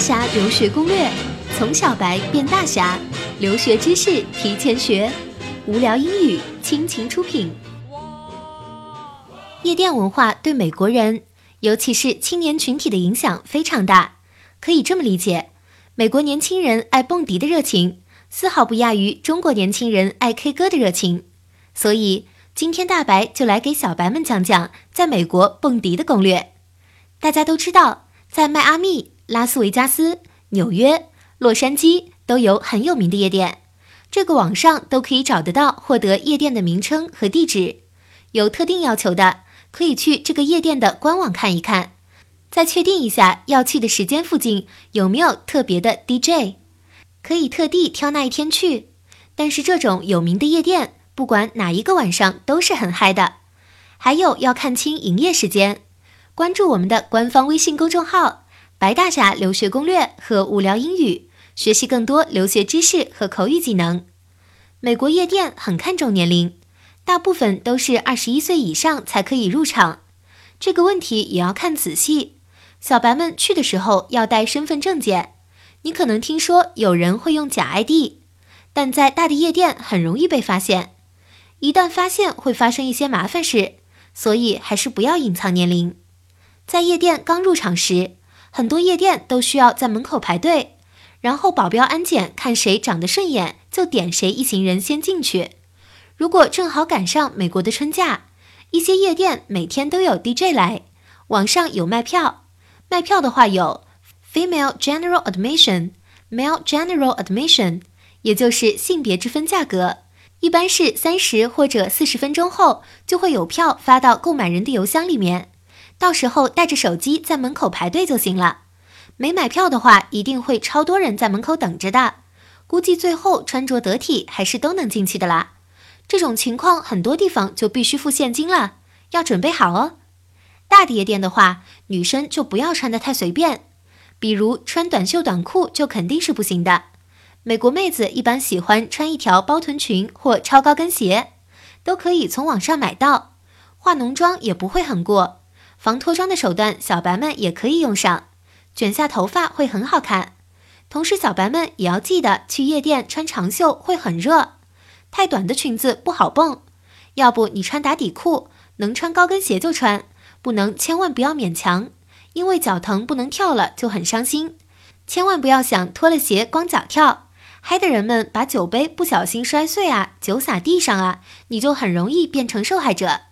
侠留学攻略，从小白变大侠，留学知识提前学。无聊英语倾情出品。夜店文化对美国人，尤其是青年群体的影响非常大。可以这么理解，美国年轻人爱蹦迪的热情，丝毫不亚于中国年轻人爱 K 歌的热情。所以今天大白就来给小白们讲讲在美国蹦迪的攻略。大家都知道，在迈阿密。拉斯维加斯、纽约、洛杉矶都有很有名的夜店，这个网上都可以找得到获得夜店的名称和地址。有特定要求的，可以去这个夜店的官网看一看，再确定一下要去的时间附近有没有特别的 DJ，可以特地挑那一天去。但是这种有名的夜店，不管哪一个晚上都是很嗨的。还有要看清营业时间，关注我们的官方微信公众号。白大侠留学攻略和无聊英语，学习更多留学知识和口语技能。美国夜店很看重年龄，大部分都是二十一岁以上才可以入场。这个问题也要看仔细。小白们去的时候要带身份证件。你可能听说有人会用假 ID，但在大的夜店很容易被发现。一旦发现会发生一些麻烦事，所以还是不要隐藏年龄。在夜店刚入场时。很多夜店都需要在门口排队，然后保镖安检看谁长得顺眼就点谁一行人先进去。如果正好赶上美国的春假，一些夜店每天都有 DJ 来，网上有卖票。卖票的话有 Female General Admission、Male General Admission，也就是性别之分价格，一般是三十或者四十分钟后就会有票发到购买人的邮箱里面。到时候带着手机在门口排队就行了。没买票的话，一定会超多人在门口等着的。估计最后穿着得体还是都能进去的啦。这种情况很多地方就必须付现金了，要准备好哦。大的夜店的话，女生就不要穿得太随便，比如穿短袖短裤就肯定是不行的。美国妹子一般喜欢穿一条包臀裙或超高跟鞋，都可以从网上买到。化浓妆也不会很过。防脱妆的手段，小白们也可以用上，卷下头发会很好看。同时，小白们也要记得去夜店穿长袖会很热，太短的裙子不好蹦。要不你穿打底裤，能穿高跟鞋就穿，不能千万不要勉强，因为脚疼不能跳了就很伤心。千万不要想脱了鞋光脚跳，嗨的人们把酒杯不小心摔碎啊，酒洒地上啊，你就很容易变成受害者。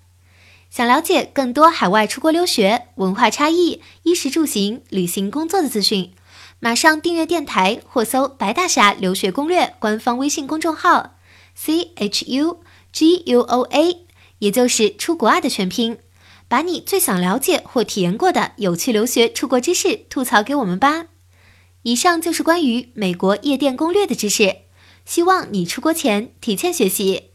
想了解更多海外出国留学文化差异、衣食住行、旅行工作的资讯，马上订阅电台或搜“白大侠留学攻略”官方微信公众号，C H U G U O A，也就是出国啊的全拼，把你最想了解或体验过的有趣留学出国知识吐槽给我们吧。以上就是关于美国夜店攻略的知识，希望你出国前提前学习。